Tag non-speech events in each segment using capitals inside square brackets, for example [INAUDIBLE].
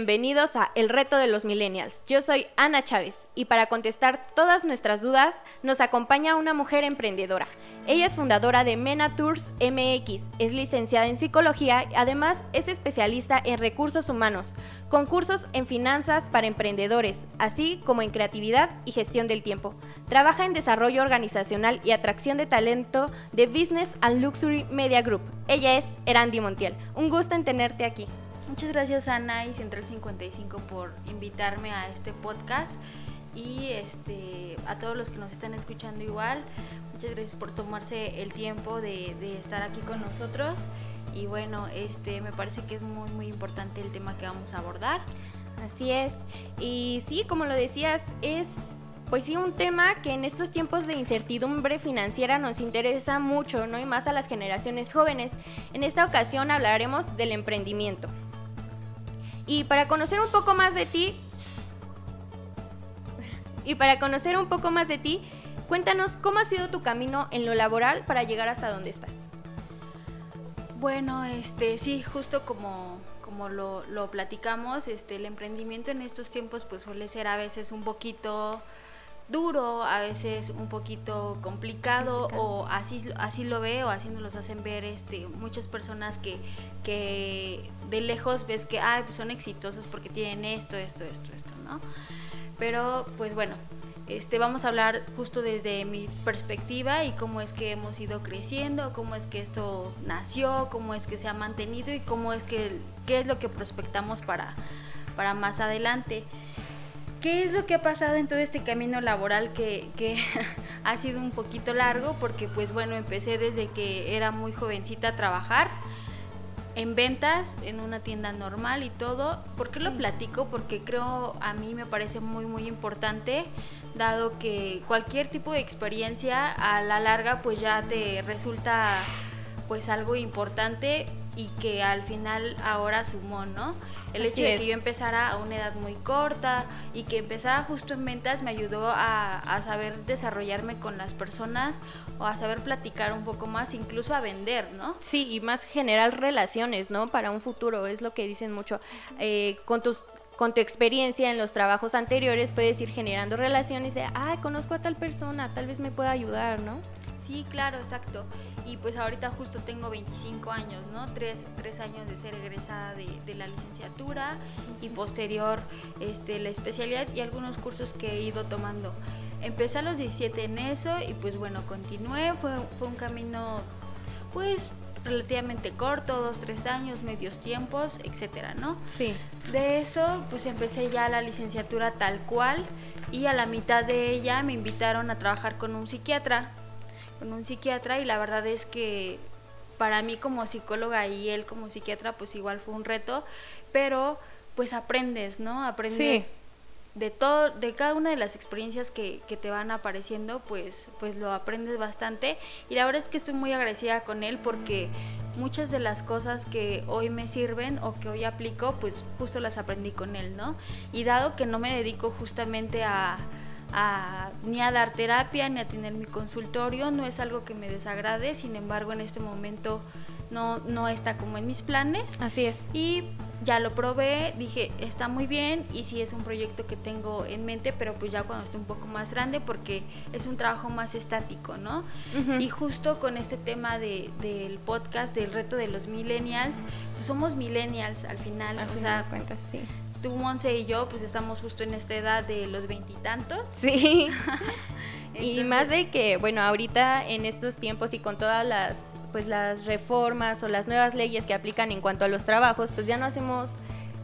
Bienvenidos a El Reto de los Millennials. Yo soy Ana Chávez y para contestar todas nuestras dudas nos acompaña una mujer emprendedora. Ella es fundadora de Mena Tours MX, es licenciada en psicología y además es especialista en recursos humanos, con cursos en finanzas para emprendedores, así como en creatividad y gestión del tiempo. Trabaja en desarrollo organizacional y atracción de talento de Business and Luxury Media Group. Ella es Erandi Montiel. Un gusto en tenerte aquí. Muchas gracias Ana y Central 55 por invitarme a este podcast y este a todos los que nos están escuchando igual. Muchas gracias por tomarse el tiempo de, de estar aquí con nosotros y bueno, este me parece que es muy muy importante el tema que vamos a abordar. Así es. Y sí, como lo decías, es pues sí, un tema que en estos tiempos de incertidumbre financiera nos interesa mucho, ¿no? Y más a las generaciones jóvenes. En esta ocasión hablaremos del emprendimiento. Y para conocer un poco más de ti, y para conocer un poco más de ti, cuéntanos cómo ha sido tu camino en lo laboral para llegar hasta donde estás. Bueno, este sí, justo como, como lo, lo platicamos, este, el emprendimiento en estos tiempos pues suele ser a veces un poquito duro, a veces un poquito complicado, o así, así lo veo, así nos los hacen ver este, muchas personas que, que de lejos ves que Ay, pues son exitosas porque tienen esto, esto, esto, esto, ¿no? Pero pues bueno, este, vamos a hablar justo desde mi perspectiva y cómo es que hemos ido creciendo, cómo es que esto nació, cómo es que se ha mantenido y cómo es que qué es lo que prospectamos para, para más adelante. ¿Qué es lo que ha pasado en todo este camino laboral que, [LAUGHS] ha sido un poquito largo? Porque pues bueno, empecé desde que era muy jovencita a trabajar en ventas, en una tienda normal y todo. ¿Por qué lo platico? Porque creo, a mí me parece muy, muy importante, dado que cualquier tipo de experiencia a la larga pues ya te resulta pues algo importante y que al final ahora sumó, ¿no? El hecho de que yo empezara a una edad muy corta y que empezara justo en ventas me ayudó a, a, saber desarrollarme con las personas o a saber platicar un poco más, incluso a vender, ¿no? Sí, y más generar relaciones, ¿no? Para un futuro, es lo que dicen mucho. Eh, con tus con tu experiencia en los trabajos anteriores puedes ir generando relaciones de, ah, conozco a tal persona, tal vez me pueda ayudar, ¿no? Sí, claro, exacto. Y pues ahorita justo tengo 25 años, ¿no? Tres, tres años de ser egresada de, de, la licenciatura y posterior este, la especialidad y algunos cursos que he ido tomando. Empecé a los 17 en eso y pues bueno, continué, fue, fue un camino pues relativamente corto, dos, tres años, medios tiempos, etcétera, ¿no? Sí. De eso, pues empecé ya la licenciatura tal cual y a la mitad de ella me invitaron a trabajar con un psiquiatra con un psiquiatra y la verdad es que para mí como psicóloga y él como psiquiatra pues igual fue un reto, pero pues aprendes, ¿no? Aprendes de todo, de cada una de las experiencias que, que, te van apareciendo, pues, pues lo aprendes bastante. Y la verdad es que estoy muy agradecida con él porque muchas de las cosas que hoy me sirven o que hoy aplico, pues justo las aprendí con él, ¿no? Y dado que no me dedico justamente a, ni a dar terapia, ni a tener mi consultorio, no es algo que me desagrade, sin embargo en este momento no, no está como en mis planes. Así es. Y ya lo probé, dije, está muy bien y sí es un proyecto que tengo en mente, pero pues ya cuando esté un poco más grande porque es un trabajo más estático, ¿no? Y justo con este tema de, del podcast, del reto de los millennials, pues somos millennials al final, al o final sea, cuentas, sí tú, Monse y yo, pues estamos justo en esta edad de los veintitantos. Sí. [LAUGHS] y más de que, bueno, ahorita en estos tiempos y con todas las, pues las reformas o las nuevas leyes que aplican en cuanto a los trabajos, pues ya no hacemos,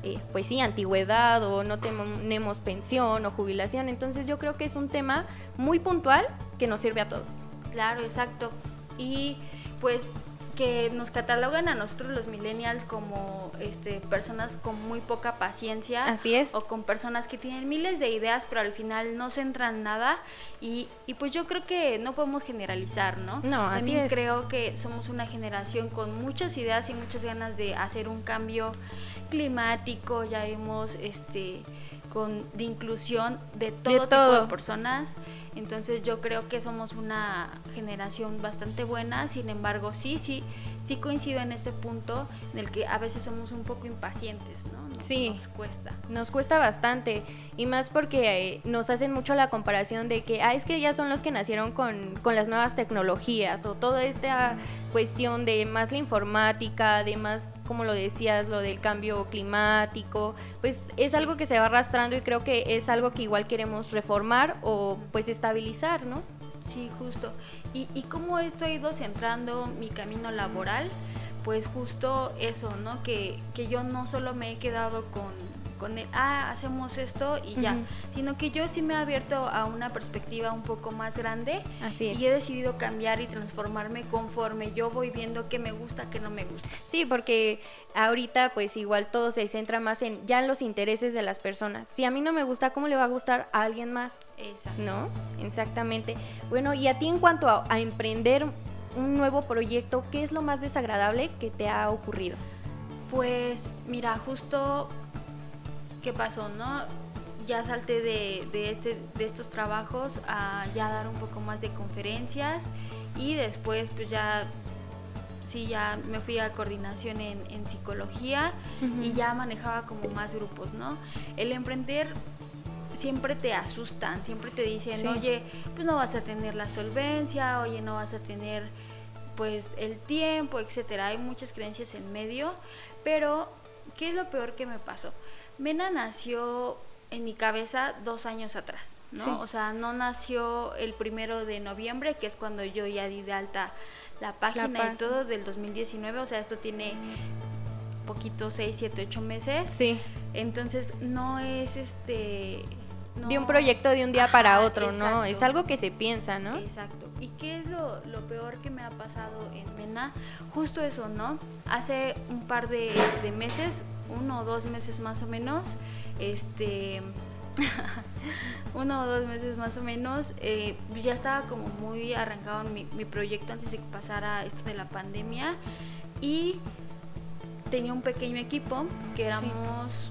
eh, pues sí, antigüedad o no tenemos pensión o jubilación. Entonces yo creo que es un tema muy puntual que nos sirve a todos. Claro, exacto. Y pues que nos catalogan a nosotros los millennials como este, personas con muy poca paciencia. Así es. O con personas que tienen miles de ideas, pero al final no centran nada. Y, y pues yo creo que no podemos generalizar, ¿no? No, así También creo que somos una generación con muchas ideas y muchas ganas de hacer un cambio climático, ya vemos este con, de inclusión de todo, de todo tipo de personas. Entonces yo creo que somos una generación bastante buena, sin embargo sí, sí, sí coincido en ese punto en el que a veces somos un poco impacientes, ¿no? sí. nos cuesta. Nos cuesta bastante y más porque eh, nos hacen mucho la comparación de que, ah, es que ya son los que nacieron con, con las nuevas tecnologías o toda esta cuestión de más la informática, de más, como lo decías, lo del cambio climático, pues es algo que se va arrastrando y creo que es algo que igual queremos reformar o pues estabilizar, ¿no? Sí, justo. Y, y cómo esto ha ido centrando mi camino laboral, pues justo eso, ¿no? Que, que yo no solo me he quedado con, con el, ah, hacemos esto y ya, Ujú. sino que yo sí me he abierto a una perspectiva un poco más grande Así es. y he decidido cambiar y transformarme conforme yo voy viendo qué me gusta, qué no me gusta. Sí, porque ahorita pues igual todo se centra más en ya en los intereses de las personas. Si a mí no me gusta, ¿cómo le va a gustar a alguien más? Exacto. ¿No? Exactamente. Bueno, y a ti en cuanto a, a emprender un nuevo proyecto, ¿qué es lo más desagradable que te ha ocurrido? Pues mira, justo qué pasó, ¿no? Ya salté de, de, este, de estos trabajos a ya dar un poco más de conferencias y después pues ya sí ya me fui a coordinación en, en psicología Ujú. y ya manejaba como más grupos, ¿no? El emprender siempre te asustan, siempre te dicen, Sí. oye, pues no vas a tener la solvencia, oye, no vas a tener pues el tiempo, etcétera. Hay muchas creencias en medio, pero ¿qué es lo peor que me pasó? Mena nació en mi cabeza dos años atrás, ¿no? Sí. O sea, no nació el primero de noviembre, que es cuando yo ya di de alta la página página. y todo del 2019, o sea, esto tiene poquito, 6, 7, 8 meses. Sí. Entonces, no es este... De un proyecto de un día para otro, ¿no? Es algo que se piensa, ¿no? Exacto. ¿Y qué es lo, lo peor que me ha pasado en Mena? Justo eso, ¿no? Hace un par de, de meses, uno o dos meses más o menos, este... [LAUGHS] uno o dos meses más o menos, eh, ya estaba como muy arrancado mi, mi proyecto antes de que pasara esto de la pandemia y tenía un pequeño equipo que éramos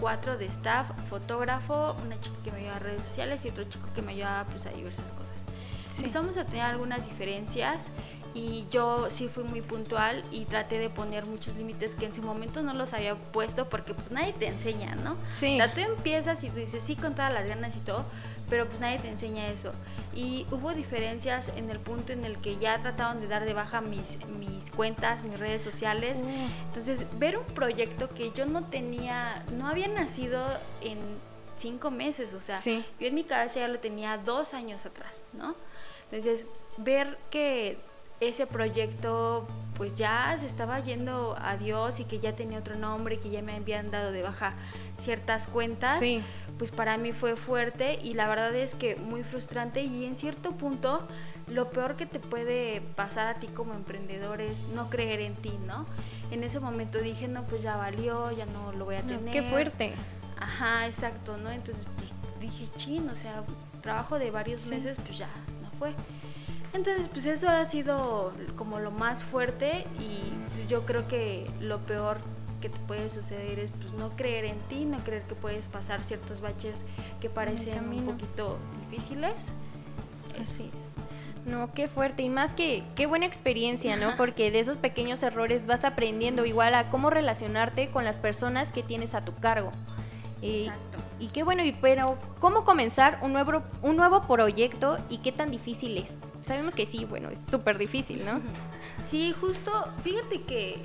cuatro de staff, fotógrafo, una chica que me ayudaba a redes sociales y otro chico que me ayudaba pues a diversas cosas. Sí. Empezamos a tener algunas diferencias y yo sí fui muy puntual y traté de poner muchos límites que en su momento no los había puesto porque pues nadie te enseña, ¿no? Sí. O sea, tú empiezas y tú dices sí con todas las ganas y todo, pero pues nadie te enseña eso. Y hubo diferencias en el punto en el que ya trataron de dar de baja mis, mis cuentas, mis redes sociales. Uh. Entonces, ver un proyecto que yo no tenía, no había nacido en cinco meses, o sea, Sí. yo en mi cabeza ya lo tenía dos años atrás, ¿no? Entonces, ver que ese proyecto pues ya se estaba yendo a Dios y que ya tenía otro nombre, que ya me habían dado de baja ciertas cuentas, Sí. pues para mí fue fuerte y la verdad es que muy frustrante y en cierto punto lo peor que te puede pasar a ti como emprendedor es no creer en ti, ¿no? En ese momento dije, no, pues ya valió, ya no lo voy a No, tener. qué fuerte. Ajá, exacto, ¿no? Entonces pues, dije, chin, o sea, trabajo de varios Sí. meses, pues ya no fue. Entonces, pues eso ha sido como lo más fuerte y yo creo que lo peor que te puede suceder es pues no creer en ti, no creer que puedes pasar ciertos baches que parecen un poquito difíciles. Así es. No, qué fuerte. Y más que, qué buena experiencia, ¿no? [LAUGHS] Porque de esos pequeños errores vas aprendiendo igual a cómo relacionarte con las personas que tienes a tu cargo. Exacto. Y qué bueno, y pero ¿cómo comenzar un nuevo, un nuevo proyecto y qué tan difícil es? Sabemos que sí, bueno, es súper difícil, ¿no? Sí, justo, fíjate que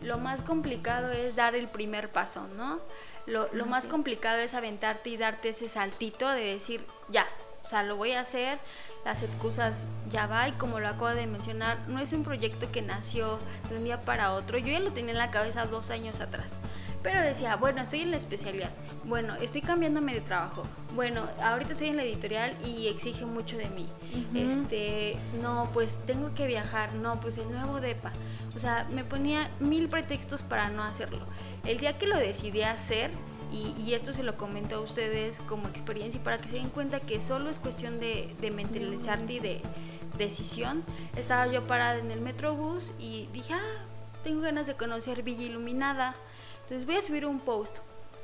lo más complicado es dar el primer paso, ¿no? Lo, lo más complicado es aventarte y darte ese saltito de decir, ya, o sea, lo voy a hacer, las excusas ya va y como lo acabo de mencionar, no es un proyecto que nació de un día para otro, yo ya lo tenía en la cabeza dos años atrás. Pero decía, bueno, estoy en la especialidad, bueno, estoy cambiándome de trabajo, bueno, ahorita estoy en la editorial y exige mucho de mí. Este, no, pues tengo que viajar, no, pues el nuevo DEPA. O sea, me ponía mil pretextos para no hacerlo. El día que lo decidí hacer, y, y esto se lo comento a ustedes como experiencia y para que se den cuenta que solo es cuestión de, de mentalizarte y de decisión, estaba yo parada en el metrobús y dije, ah, tengo ganas de conocer Villa Iluminada. Entonces voy a subir un post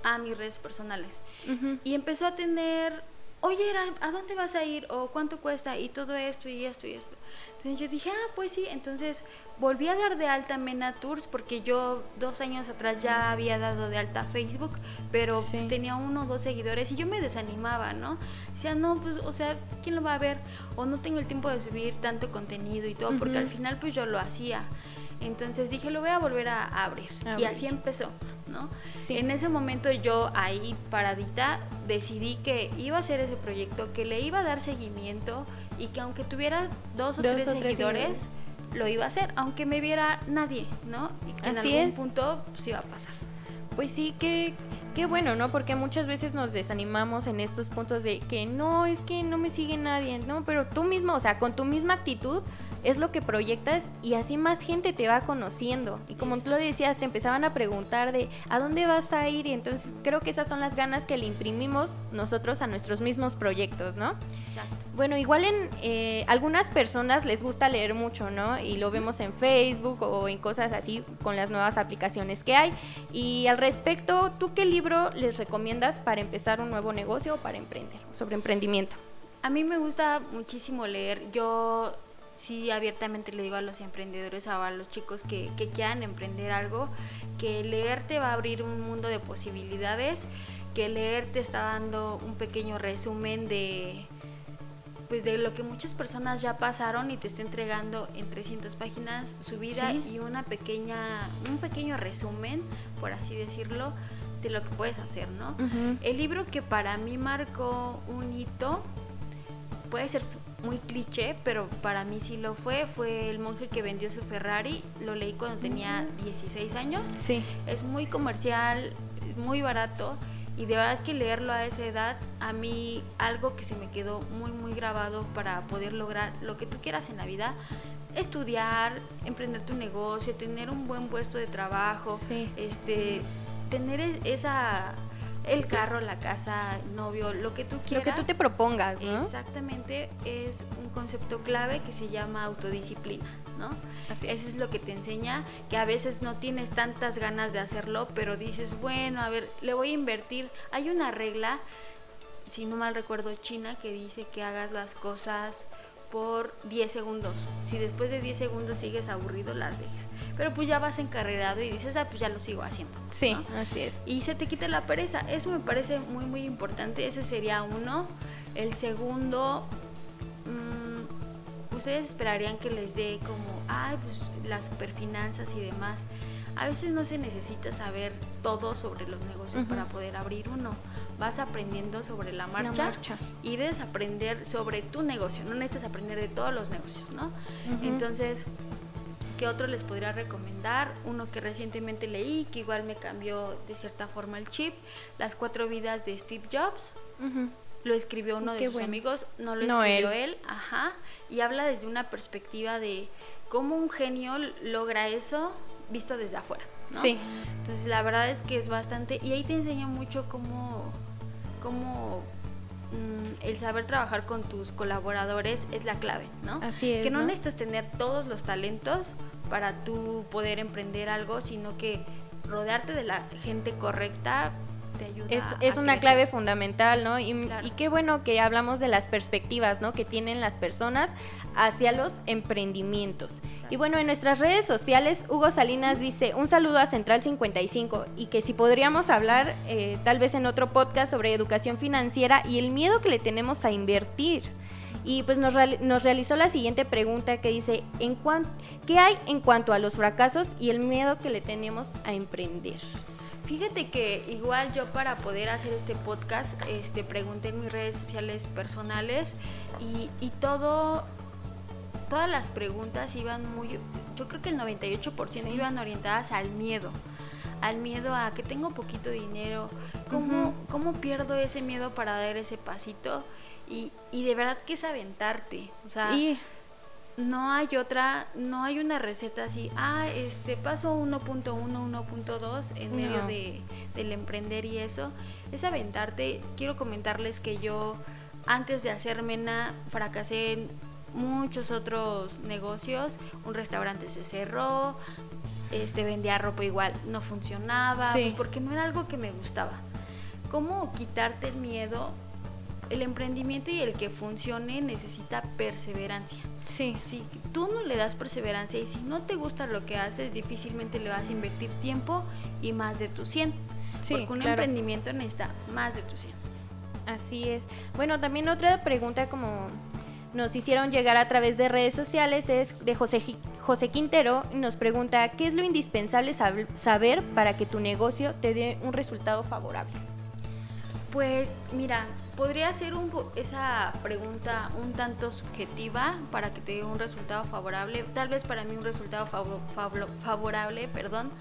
a mis redes personales. Ujú. Y empezó a tener oye, ¿a dónde vas a ir? ¿O cuánto cuesta? Y todo esto y esto y esto. Entonces yo dije, ah, pues sí, entonces volví a dar de alta Mena Tours porque yo dos años atrás ya había dado de alta Facebook, pero pues tenía uno o dos seguidores y yo me desanimaba, ¿no? Decía, no, pues, o sea, ¿quién lo va a ver? O no tengo el tiempo de subir tanto contenido y todo, porque al final pues yo lo hacía. Entonces dije, lo voy a volver a abrir. Y así empezó, ¿no? En ese momento yo ahí paradita decidí que iba a hacer ese proyecto, que le iba a dar seguimiento y que aunque tuviera dos o, tres, seguidores, lo iba a hacer, aunque me viera nadie, ¿no? Y que en algún punto pues iba a pasar. Pues sí, que qué bueno, ¿no? Porque muchas veces nos desanimamos en estos puntos de que no, es que no me sigue nadie, ¿no? Pero tú mismo, o sea, con tu misma actitud, es lo que proyectas y así más gente te va conociendo. Y como tú lo decías, te empezaban a preguntar de ¿a dónde vas a ir? Y entonces creo que esas son las ganas que le imprimimos nosotros a nuestros mismos proyectos, ¿no? Exacto. Bueno, igual en eh, algunas personas les gusta leer mucho, ¿no? Y lo vemos en Facebook o en cosas así con las nuevas aplicaciones que hay. Y al respecto, ¿tú qué libro les recomiendas para empezar un nuevo negocio o para emprender, sobre emprendimiento? A mí me gusta muchísimo leer. Yo sí abiertamente le digo a los emprendedores, a los chicos que, que quieran emprender algo, que leer te va a abrir un mundo de posibilidades, que leer te está dando un pequeño resumen de pues de lo que muchas personas ya pasaron y te está entregando en 300 páginas su vida y una pequeña un pequeño resumen, por así decirlo, de lo que puedes hacer, ¿no? El libro que para mí marcó un hito puede ser muy cliché, pero para mí sí lo fue. Fue El monje que vendió su Ferrari. Lo leí cuando tenía 16 años. Sí. Es muy comercial, muy barato. Y de verdad que leerlo a esa edad, a mí algo que se me quedó muy, muy grabado para poder lograr lo que tú quieras en la vida, estudiar, emprender tu negocio, tener un buen puesto de trabajo, este, tener e-, esa el carro, la casa, el novio, lo que tú quieras. Lo que tú te propongas, ¿no? Exactamente, es un concepto clave que se llama autodisciplina, ¿no? Así Eso es lo que te enseña, que a veces no tienes tantas ganas de hacerlo, pero dices, bueno, a ver, le voy a invertir. Hay una regla, si no mal recuerdo, china, que dice que hagas las cosas por 10 segundos. Si después de 10 segundos sigues aburrido, las dejes. Pero pues ya vas encarrerado y dices, ah, pues ya lo sigo haciendo. Sí, así es. Y se te quita la pereza. Eso me parece muy, muy importante. Ese sería uno. El segundo, mmm, ustedes esperarían que les dé como, ay, pues las superfinanzas y demás. A veces no se necesita saber todo sobre los negocios para poder abrir uno. Vas aprendiendo sobre la marcha, y debes aprender sobre tu negocio. No necesitas aprender de todos los negocios, ¿no? Entonces, ¿qué otro les podría recomendar? Uno que recientemente leí, que igual me cambió de cierta forma el chip, Las cuatro vidas de Steve Jobs. Lo escribió uno de sus amigos, no lo escribió él. ajá, y habla desde una perspectiva de cómo un genio logra eso visto desde afuera. Sí. Entonces la verdad es que es bastante, y ahí te enseña mucho cómo, cómo mm, el saber trabajar con tus colaboradores es la clave, ¿no? Así es. Que no, necesitas tener todos los talentos para tú poder emprender algo, sino que rodearte de la gente correcta es, una clave fundamental, ¿no? Y, qué bueno que hablamos de las perspectivas, ¿no? Que tienen las personas hacia los emprendimientos. Y bueno, en nuestras redes sociales, Hugo Salinas dice, un saludo a Central 55 y que si podríamos hablar eh, tal vez en otro podcast sobre educación financiera y el miedo que le tenemos a invertir. Y pues nos, nos realizó la siguiente pregunta que dice, ¿en ¿qué hay en cuanto a los fracasos y el miedo que le tenemos a emprender? Fíjate que igual yo para poder hacer este podcast, este, pregunté en mis redes sociales personales y, y todo, todas las preguntas iban muy, yo creo que el 98% iban orientadas al miedo al miedo a que tengo poquito dinero, ¿cómo, ¿cómo pierdo ese miedo para dar ese pasito? Y, y de verdad que es aventarte, o sea, no hay otra, no hay una receta así, ah, este paso 1.1, 1.2 en medio de, del emprender y eso, es aventarte. Quiero comentarles que yo antes de hacer Mena fracasé en muchos otros negocios, un restaurante se cerró, este vendía ropa igual, no funcionaba, pues, porque no era algo que me gustaba. ¿Cómo quitarte el miedo el emprendimiento y el que funcione necesita perseverancia. Sí. Si tú no le das perseverancia y si no te gusta lo que haces, difícilmente le vas a invertir tiempo y más de tu 100. Sí, porque un claro. emprendimiento necesita más de tu 100. Así es. Bueno, también otra pregunta como nos hicieron llegar a través de redes sociales es de José, José Quintero y nos pregunta, ¿qué es lo indispensable sab- saber para que tu negocio te dé un resultado favorable? Pues mira, podría ser un esa pregunta un tanto subjetiva para que te dé un resultado favorable. Tal vez para mí un resultado favorable, perdón,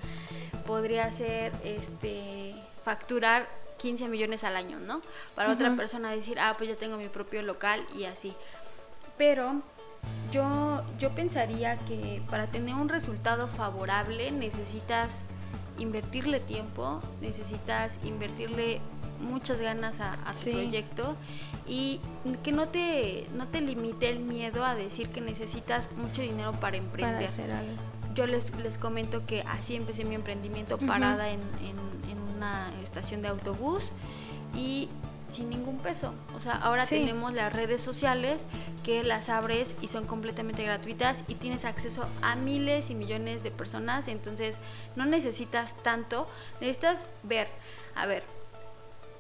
podría ser este facturar 15 millones al año, ¿no? Para otra persona decir, ah, pues yo tengo mi propio local y así. Pero yo, yo pensaría que para tener un resultado favorable necesitas invertirle tiempo, necesitas invertirle muchas ganas a, a tu Sí. proyecto y que no te, no te limite el miedo a decir que necesitas mucho dinero para emprender. Para hacer algo. Yo les, les comento que así empecé mi emprendimiento parada en, en- en una estación de autobús y sin ningún peso. O sea, ahora Sí. tenemos las redes sociales que las abres y son completamente gratuitas y tienes acceso a miles y millones de personas. Entonces, no necesitas tanto. Necesitas ver, a ver,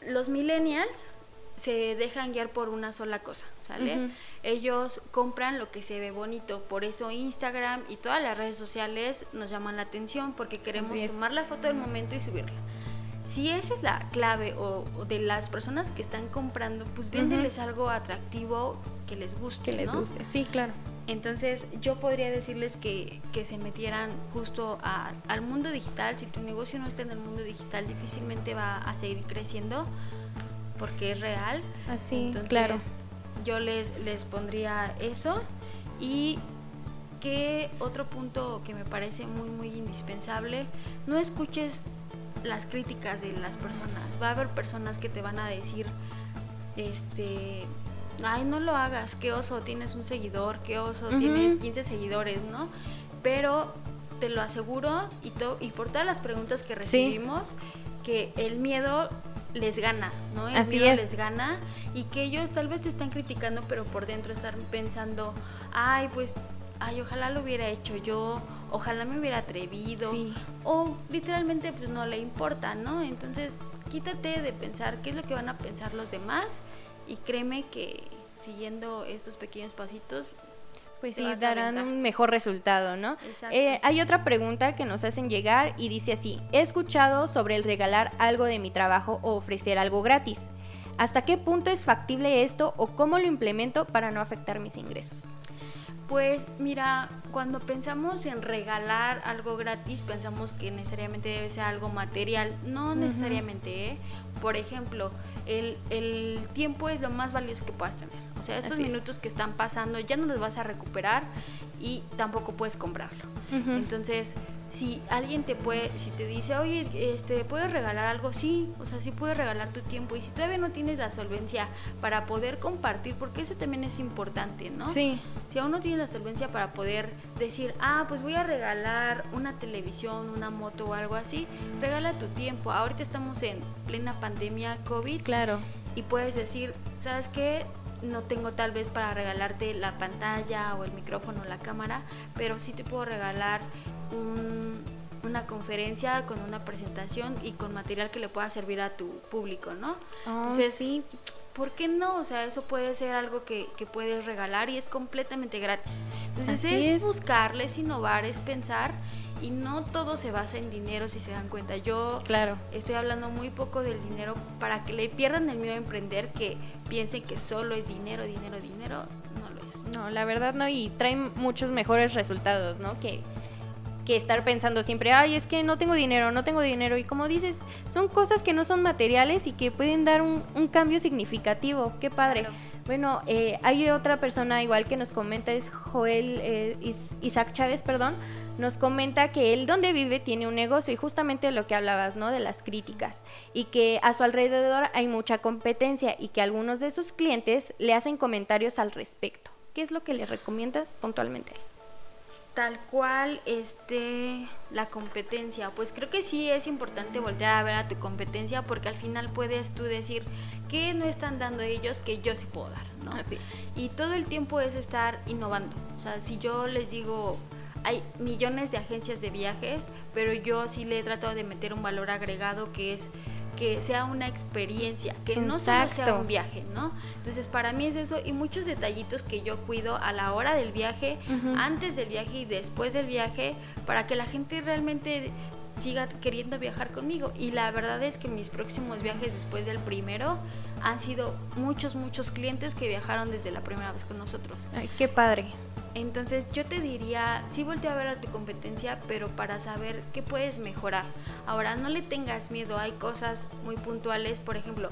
los millennials se dejan guiar por una sola cosa, ¿sale? Ujú. Ellos compran lo que se ve bonito, por eso Instagram y todas las redes sociales nos llaman la atención porque queremos tomar la foto del momento y subirla. Si esa es la clave o, o de las personas que están comprando, pues véndeles algo atractivo que les guste, Que les ¿no? guste. Sí, claro. Entonces yo podría decirles que, que se metieran justo a- al mundo digital. Si tu negocio no está en el mundo digital, difícilmente va a seguir creciendo porque es real. Así, Entonces claro. yo les, les pondría eso. Y que otro punto que me parece muy, muy indispensable, no escuches las críticas de las personas. Va a haber personas que te van a decir, este, ay, no lo hagas, qué oso, tienes un seguidor, qué oso, tienes 15 seguidores, ¿no? Pero te lo aseguro y, to- y por todas las preguntas que Sí. recibimos, que el miedo les gana, ¿no? El Así miedo es. les gana y que ellos tal vez te están criticando, pero por dentro están pensando, ay, pues, ay, ojalá lo hubiera hecho yo, ojalá me hubiera atrevido, Sí. o literalmente pues no le importa, ¿no? Entonces, quítate de pensar qué es lo que van a pensar los demás y créeme que siguiendo estos pequeños pasitos, Pues sí, darán un mejor resultado, ¿no? Exacto. Eh, hay otra pregunta que nos hacen llegar y dice así, he escuchado sobre el regalar algo de mi trabajo o ofrecer algo gratis. ¿Hasta qué punto es factible esto o cómo lo implemento para no afectar mis ingresos? Pues mira, cuando pensamos en regalar algo gratis, pensamos que necesariamente debe ser algo material. No necesariamente, ¿eh? Por ejemplo, el, el tiempo es lo más valioso que puedas tener. O sea, estos Así es. minutos que están pasando ya no los vas a recuperar y tampoco puedes comprarlo. Entonces, si alguien te puede, si te dice, oye, este, ¿puedes regalar algo? Sí, o sea, sí puedes regalar tu tiempo. Y si todavía no tienes la solvencia para poder compartir, porque eso también es importante, ¿no? Sí, Si aún no tienes la solvencia para poder decir, ah, pues voy a regalar una televisión, una moto o algo así, regala tu tiempo. Ahorita estamos en plena pandemia COVID claro. y puedes decir, ¿sabes qué? No tengo tal vez para regalarte la pantalla o el micrófono o la cámara, pero sí te puedo regalar un- una conferencia con una presentación y con material que le pueda servir a tu público, ¿no? Oh, Entonces, sí, ¿por qué no? O sea, eso puede ser algo que, que puedes regalar y es completamente gratis. Entonces es, es. buscarle, es innovar, es pensar y no todo se basa en dinero si se dan cuenta. Yo claro. estoy hablando muy poco del dinero para que le pierdan el miedo a emprender, que piensen que solo es dinero, dinero, dinero. No lo es. No, la verdad no, y traen muchos mejores resultados, ¿no? Que, que estar pensando siempre, ay, es que no tengo dinero, no tengo dinero. Y como dices, son cosas que no son materiales y que pueden dar un, un cambio significativo. Qué padre. Claro. Bueno, eh, hay otra persona igual que nos comenta, es Joel eh, Is- Isaac Chávez, perdón. Nos comenta que él donde vive tiene un negocio y justamente lo que hablabas, ¿no? De las críticas y que a su alrededor hay mucha competencia y que algunos de sus clientes le hacen comentarios al respecto. ¿Qué es lo que le recomiendas puntualmente? Tal cual, este, la competencia. Pues creo que sí es importante voltear a ver a tu competencia porque al final puedes tú decir que no están dando ellos que yo sí puedo dar, ¿no? Así es. Y todo el tiempo es estar innovando. O sea, si yo les digo, hay millones de agencias de viajes, pero yo sí le he tratado de meter un valor agregado que es que sea una experiencia, que no solo sea un viaje, ¿no? Entonces para mí es eso y muchos detallitos que yo cuido a la hora del viaje, antes del viaje y después del viaje, para que la gente realmente siga queriendo viajar conmigo. Y la verdad es que mis próximos viajes después del primero han sido muchos, muchos clientes que viajaron desde la primera vez con nosotros. Ay, qué padre. Entonces yo te diría, sí voltea a ver a tu competencia, pero para saber qué puedes mejorar. Ahora, no le tengas miedo, hay cosas muy puntuales, por ejemplo,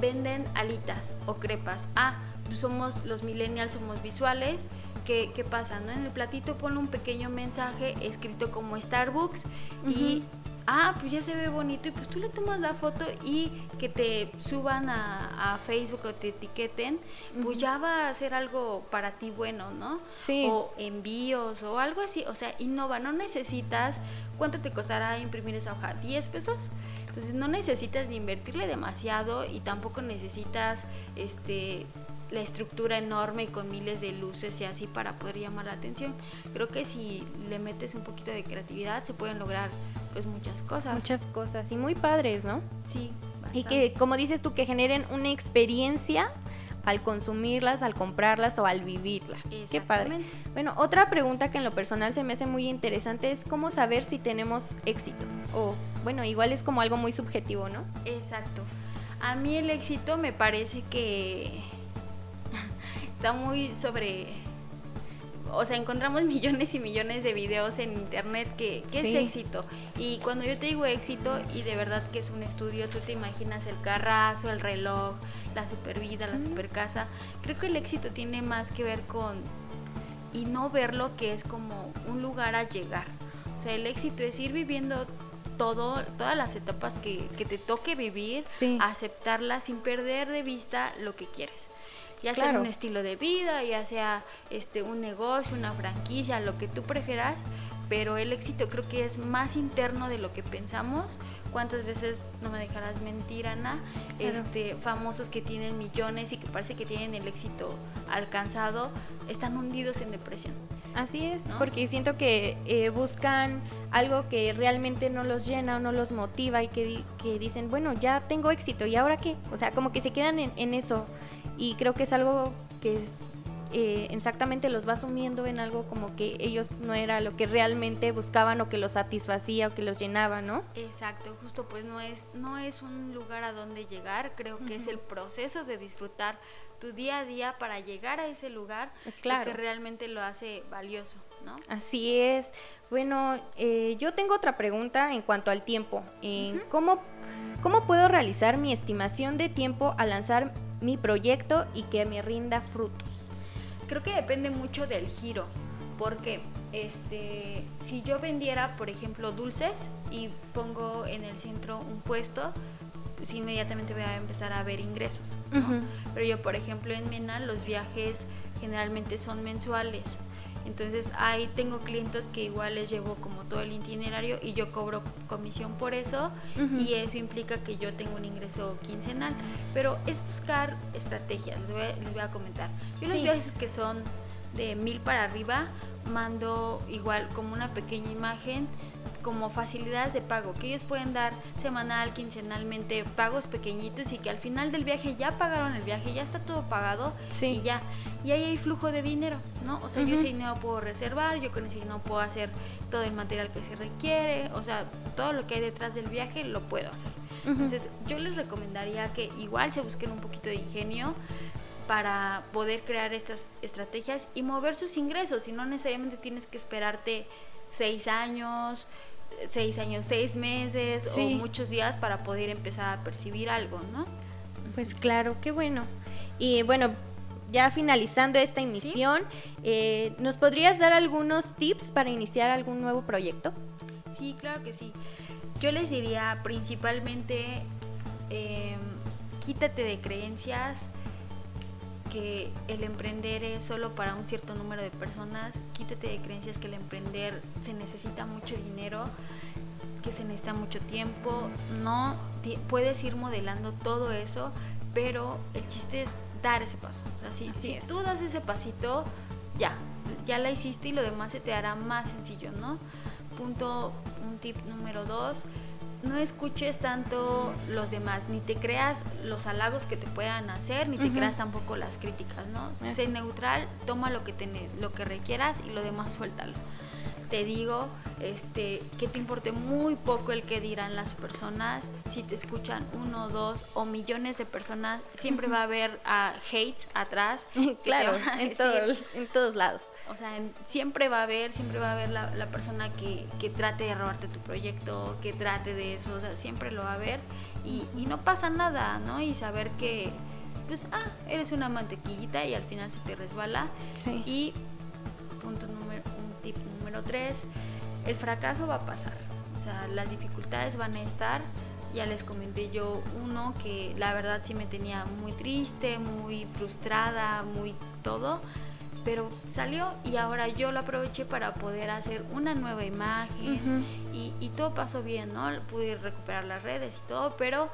venden alitas o crepas. Ah, somos los millennials, somos visuales. ¿Qué, qué pasa? ¿no? En el platito pone un pequeño mensaje escrito como Starbucks y ah, pues ya se ve bonito y pues tú le tomas la foto y que te suban a, Facebook o te etiqueten, pues ya va a ser algo para ti bueno, ¿no? Sí. O envíos o algo así, o sea, innova, no necesitas, ¿cuánto te costará imprimir esa hoja? ¿10 pesos? Entonces no necesitas ni invertirle demasiado y tampoco necesitas este la estructura enorme y con miles de luces y así para poder llamar la atención. Creo que si le metes un poquito de creatividad se pueden lograr pues muchas cosas. Muchas cosas y muy padres, ¿no? Sí. Y que como dices tú que generen una experiencia al consumirlas, al comprarlas o al vivirlas. Qué padre. Bueno, otra pregunta que en lo personal se me hace muy interesante es cómo saber si tenemos éxito. O bueno, igual es como algo muy subjetivo, ¿no? Exacto. A mí el éxito me parece que [LAUGHS] está muy sobre... O sea, encontramos [LAUGHS] millones y millones de videos en internet que, es éxito. Y cuando yo te digo éxito, y de verdad que es un estudio, tú te imaginas el carrazo, el reloj, la super vida, la super casa. Creo que el éxito tiene más que ver con... Y no verlo que es como un lugar a llegar. O sea, el éxito es ir viviendo todo, todas las etapas que, que te toque vivir, aceptarlas sin perder de vista lo que quieres ya sea un estilo de vida, ya sea este un negocio, una franquicia, lo que tú prefieras, pero el éxito creo que es más interno de lo que pensamos. ¿Cuántas veces, no me dejarás mentir, Ana, este, famosos que tienen millones y que parece que tienen el éxito alcanzado, están hundidos en depresión? Así es, porque siento que eh, buscan algo que realmente no los llena o no los motiva y que, que dicen, bueno, ya tengo éxito, ¿y ahora qué? O sea, como que se quedan en, en eso y creo que es algo que es, eh, exactamente los va sumiendo en algo como que ellos no era lo que realmente buscaban o que los satisfacía o que los llenaba, ¿no? Exacto, justo pues no es, no es un lugar a donde llegar, creo que es el proceso de disfrutar tu día a día para llegar a ese lugar lo que realmente lo hace valioso, ¿no? Así es. Bueno, eh, yo tengo otra pregunta en cuanto al tiempo. ¿cómo, ¿Cómo puedo realizar mi estimación de tiempo al lanzar mi proyecto y que me rinda frutos? Creo que depende mucho del giro, porque este, si yo vendiera, por ejemplo, dulces y pongo en el centro un puesto, pues inmediatamente voy a empezar a ver ingresos. Pero yo, por ejemplo, en Mena los viajes generalmente son mensuales. Entonces ahí tengo clientes que igual les llevo como todo el itinerario y yo cobro comisión por eso y eso implica que yo tengo un ingreso quincenal. Pero es buscar estrategias, les voy a, comentar. Yo los viajes que son de mil para arriba mando igual como una pequeña imagen como facilidades de pago, que ellos pueden dar semanal, quincenalmente, pagos pequeñitos y que al final del viaje ya pagaron el viaje, ya está todo pagado y ya. Y ahí hay flujo de dinero, ¿no? O sea, yo ese dinero puedo reservar, yo con ese dinero puedo hacer todo el material que se requiere, o sea, todo lo que hay detrás del viaje lo puedo hacer. Entonces, yo les recomendaría que igual se busquen un poquito de ingenio para poder crear estas estrategias y mover sus ingresos y no necesariamente tienes que esperarte seis años, seis años, seis meses o muchos días para poder empezar a percibir algo, ¿no? Pues claro, qué bueno. Y bueno, ya finalizando esta emisión, eh, ¿nos podrías dar algunos tips para iniciar algún nuevo proyecto? Sí, claro que sí. Yo les diría principalmente, em, quítate de creencias que el emprender es solo para un cierto número de personas. Quítate de creencias que el emprender se necesita mucho dinero, que se necesita mucho tiempo. No puedes ir modelando todo eso, pero el chiste es dar ese paso. O sea, si, si tú das ese pasito, ya, ya la hiciste y lo demás se te hará más sencillo, ¿no? Punto, un tip número dos no escuches tanto los demás, ni te creas los halagos que te puedan hacer, ni te creas tampoco las críticas, ¿no? Sé neutral, toma lo que, te, lo que requieras y lo demás suéltalo te digo este, que te importe muy poco el que dirán las personas. Si te escuchan uno, dos o millones de personas, siempre va a haber hates atrás. [LAUGHS] claro, en, todos, en todos lados. O sea, siempre va a haber, siempre va a haber la, persona que, que, trate de robarte tu proyecto, que trate de eso, o sea, siempre lo va a haber. Y, y no pasa nada, ¿no? Y saber que, pues, ah, eres una mantequillita y al final se te resbala. Sí. Y punto número, un tip número tres, el fracaso va a pasar. O sea, las dificultades van a estar. Ya les comenté yo uno que la verdad sí me tenía muy triste, muy frustrada, muy todo. Pero salió y ahora yo lo aproveché para poder hacer una nueva imagen y, y todo pasó bien, ¿no? Pude recuperar las redes y todo, pero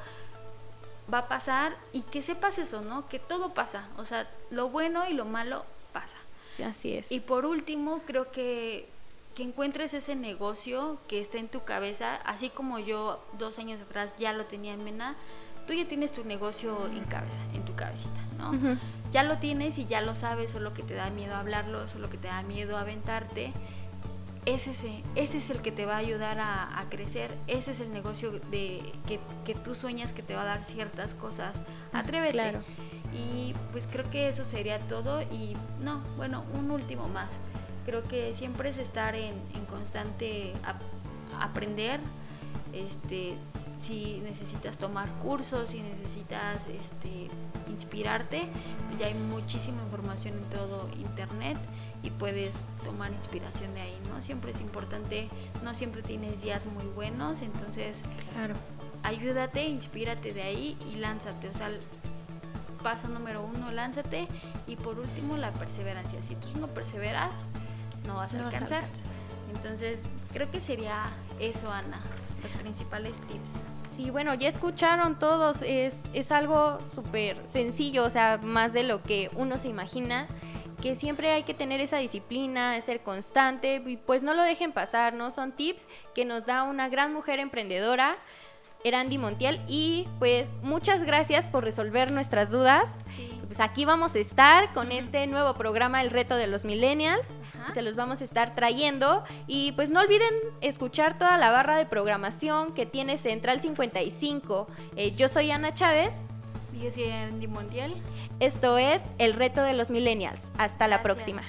va a pasar y que sepas eso, ¿no? Que todo pasa, o sea, lo bueno y lo malo pasa. Así es. Y por último, creo que que encuentres ese negocio que está en tu cabeza, así como yo dos años atrás ya lo tenía en Mena, tú ya tienes tu negocio en cabeza, en tu cabecita, ¿no? Ya lo tienes y ya lo sabes, solo que te da miedo hablarlo, solo que te da miedo aventarte. Es ese, ese es el que te va a ayudar a, crecer, ese es el negocio de que, que, tú sueñas que te va a dar ciertas cosas. Atrévete. Claro. Y pues creo que eso sería todo y no, bueno, un último más Creo que siempre es estar en, constante aprender. Este, si necesitas tomar cursos, si necesitas este, inspirarte, pues ya hay muchísima información en todo internet y puedes tomar inspiración de ahí, ¿no? Siempre es importante, no siempre tienes días muy buenos, entonces claro. ayúdate, inspírate de ahí y lánzate, o sea, paso número uno, lánzate y por último la perseverancia, si tú no perseveras, no vas a, alcanzar. Entonces, creo que sería eso, Ana, los principales tips. Sí, bueno, ya escucharon todos, es, es algo súper sencillo, o sea, más de lo que uno se imagina, que siempre hay que tener esa disciplina, ser constante, y pues no lo dejen pasar, ¿no? Son tips que nos da una gran mujer emprendedora Erandi Montiel y pues muchas gracias por resolver nuestras dudas. Pues aquí vamos a estar con este nuevo programa El reto de los millennials. Se los vamos a estar trayendo y pues no olviden escuchar toda la barra de programación que tiene Central 55. Eh, yo soy Ana Chávez. Y yo soy Erandi Montiel. Esto es El reto de los millennials. Hasta la próxima.